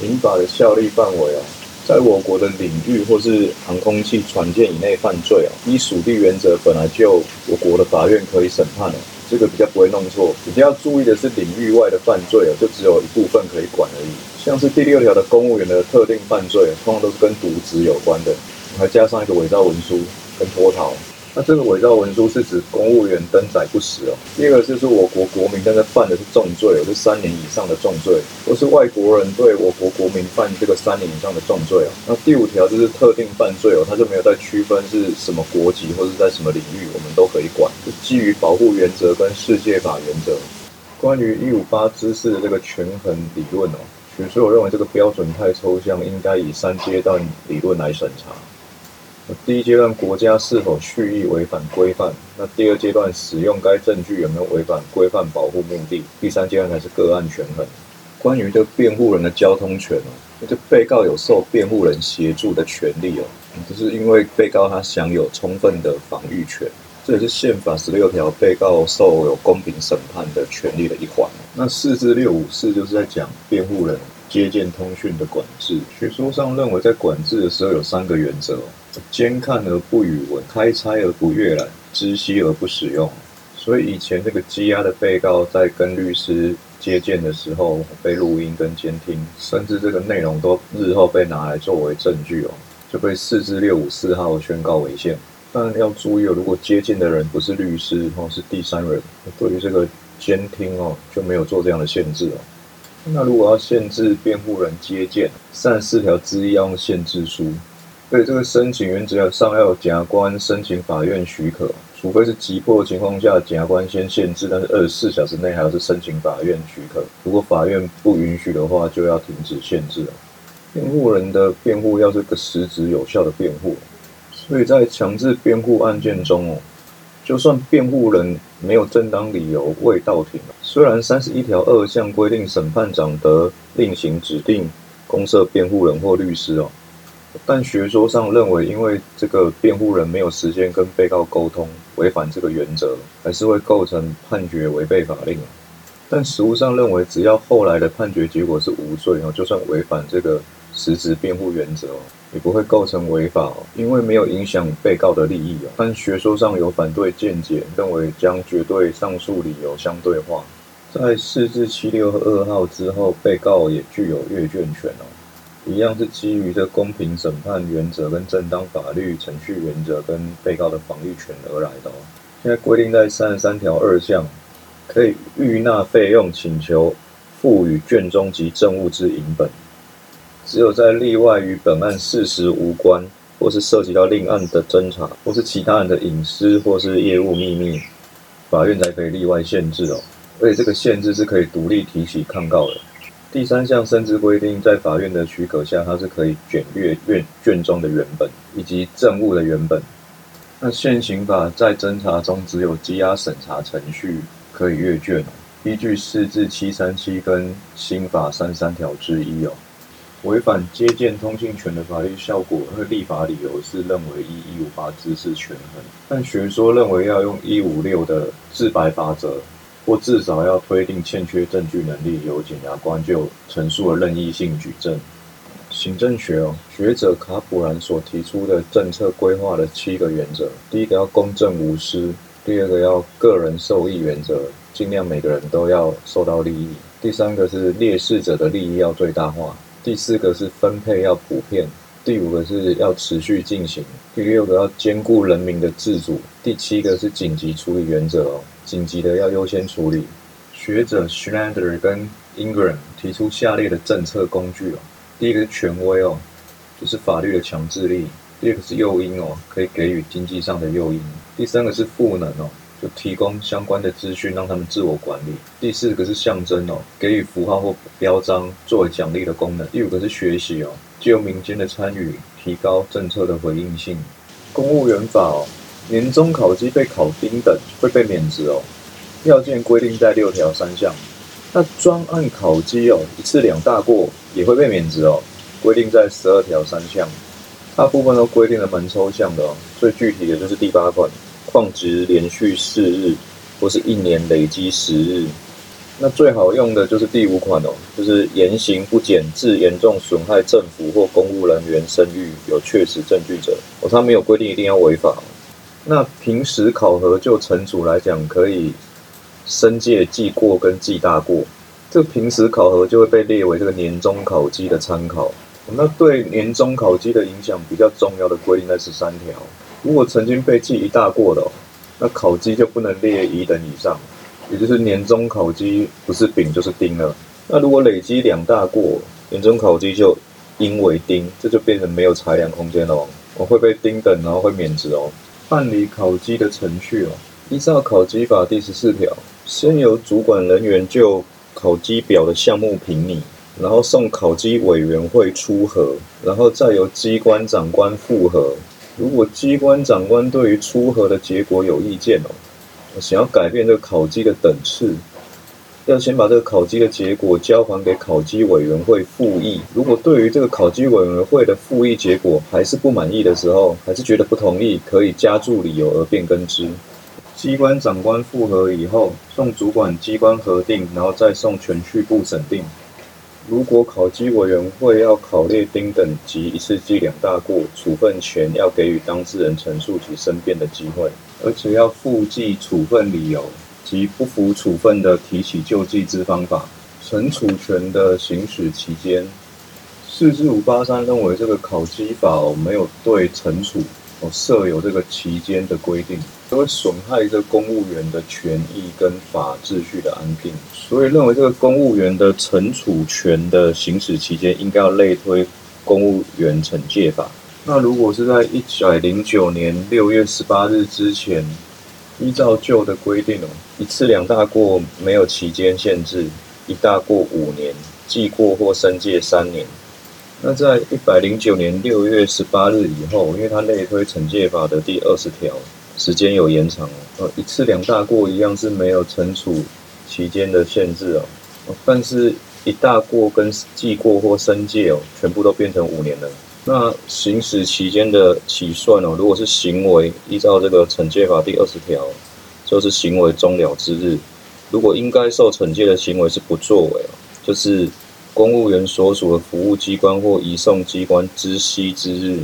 刑法的效力范围哦，在我国的领域或是航空器船舰以内犯罪哦，依属地原则本来就我国的法院可以审判哦，这个比较不会弄错。比较注意的是领域外的犯罪哦，就只有一部分可以管而已。像是第六条的公务员的特定犯罪，通常都是跟渎职有关的，还加上一个伪造文书跟脱逃。那这个伪造文书是指公务员登载不实哦。第二个就是我国国民但是犯的是重罪，是三年以上的重罪，或是外国人对我国国民犯这个三年以上的重罪哦。那第五条就是特定犯罪哦，它就没有在区分是什么国籍或者在什么领域，我们都可以管，就基于保护原则跟世界法原则。关于一五八知识的这个权衡理论哦，所以我认为这个标准太抽象，应该以三阶段理论来审查。第一阶段，国家是否蓄意违反规范？那第二阶段，使用该证据有没有违反规范保护目的？第三阶段才是个案权衡。关于这辩护人的交通权哦，这被告有受辩护人协助的权利哦，就是因为被告他享有充分的防御权，这也是宪法十六条被告受有公平审判的权利的一环。那四至六五四就是在讲辩护人接见通讯的管制。学说上认为，在管制的时候有三个原则。监看而不语文，开拆而不阅览，知悉而不使用。所以以前这个羁押的被告在跟律师接见的时候，被录音跟监听，甚至这个内容都日后被拿来作为证据哦，就被四至六五四号宣告违宪。但要注意哦，如果接见的人不是律师或是第三人，对于这个监听哦就没有做这样的限制哦。那如果要限制辩护人接见，三十四条之一要用限制书。对这个申请原则上要有检察官申请法院许可，除非是急迫的情况下，检察官先限制，但是二十四小时内还要是申请法院许可。如果法院不允许的话，就要停止限制。辩护人的辩护要是个实质有效的辩护，所以在强制辩护案件中哦，就算辩护人没有正当理由未到庭，虽然三十一条二项规定审判长得另行指定公设辩护人或律师哦。但学说上认为，因为这个辩护人没有时间跟被告沟通，违反这个原则，还是会构成判决违背法令。但实务上认为，只要后来的判决结果是无罪哦，就算违反这个实质辩护原则，也不会构成违法，因为没有影响被告的利益哦。但学说上有反对见解，认为将绝对上诉理由相对化，在四至七六二号之后，被告也具有阅卷权哦。一样是基于这公平审判原则跟正当法律程序原则跟被告的防御权而来的哦。现在规定在三十三条二项，可以预纳费用请求赋予卷宗及证物之银本。只有在例外与本案事实无关，或是涉及到另案的侦查，或是其他人的隐私或是业务秘密，法院才可以例外限制哦。而且这个限制是可以独立提起抗告的。第三项甚至规定，在法院的许可下，它是可以卷阅卷卷中的原本以及证物的原本。那现行法在侦查中只有羁押审查程序可以阅卷，依据四至七三七跟新法三三条之一哦。违反接见通信权的法律效果和立法理由是认为一一五八知识权衡，但学说认为要用一五六的自白法则。或至少要推定欠缺证据能力，由检察官就陈述的任意性举证。行政学哦，学者卡普兰所提出的政策规划的七个原则：第一个要公正无私；第二个要个人受益原则，尽量每个人都要受到利益；第三个是劣势者的利益要最大化；第四个是分配要普遍；第五个是要持续进行；第六个要兼顾人民的自主；第七个是紧急处理原则哦。紧急的要优先处理。学者 Schneider 跟 Ingram 提出下列的政策工具哦。第一个是权威哦，就是法律的强制力；第二个是诱因哦，可以给予经济上的诱因；第三个是赋能哦，就提供相关的资讯让他们自我管理；第四个是象征哦，给予符号或标章作为奖励的功能；第五个是学习哦，借由民间的参与提高政策的回应性。公务员法哦。年终考绩被考丁等会被免职哦，要件规定在六条三项。那专案考绩哦，一次两大过也会被免职哦，规定在十二条三项。大部分都规定的蛮抽象的哦，最具体的就是第八款，旷职连续四日或是一年累积十日。那最好用的就是第五款哦，就是言行不检致严重损害政府或公务人员声誉，有确实证据者，哦，他没有规定一定要违法。那平时考核就惩处来讲，可以申诫记过跟记大过。这个平时考核就会被列为这个年终考绩的参考。那对年终考绩的影响比较重要的规定在十三条。如果曾经被记一大过的，那考绩就不能列乙等以上，也就是年终考绩不是丙就是丁了。那如果累积两大过，年终考绩就应为丁，这就变成没有裁量空间了，我会被丁等，然后会免职哦。办理考绩的程序哦，依照考绩法第十四条，先由主管人员就考绩表的项目评拟，然后送考绩委员会出核，然后再由机关长官复核。如果机关长官对于出核的结果有意见哦，想要改变这个考绩的等次。要先把这个考绩的结果交还给考绩委员会复议。如果对于这个考绩委员会的复议结果还是不满意的时候，还是觉得不同意，可以加注理由而变更之。机关长官复核以后，送主管机关核定，然后再送全序部审定。如果考绩委员会要考列丁等级一次记两大过，处分前要给予当事人陈述及申辩的机会，而且要附记处分理由。及不服处分的提起救济之方法，惩处权的行使期间，四至五八三认为这个考绩法哦没有对惩处哦设有这个期间的规定，会损害这公务员的权益跟法秩序的安定，所以认为这个公务员的惩处权的行使期间应该要类推公务员惩戒法。那如果是在一百零九年六月十八日之前。依照旧的规定哦，一次两大过没有期间限制，一大过五年，记过或申诫三年。那在一百零九年六月十八日以后，因为它类推惩戒法的第二十条，时间有延长哦。呃，一次两大过一样是没有惩处期间的限制哦，但是一大过跟记过或申诫哦，全部都变成五年了。那行使期间的起算哦，如果是行为依照这个惩戒法第二十条，就是行为终了之日；如果应该受惩戒的行为是不作为哦，就是公务员所属的服务机关或移送机关知悉之日。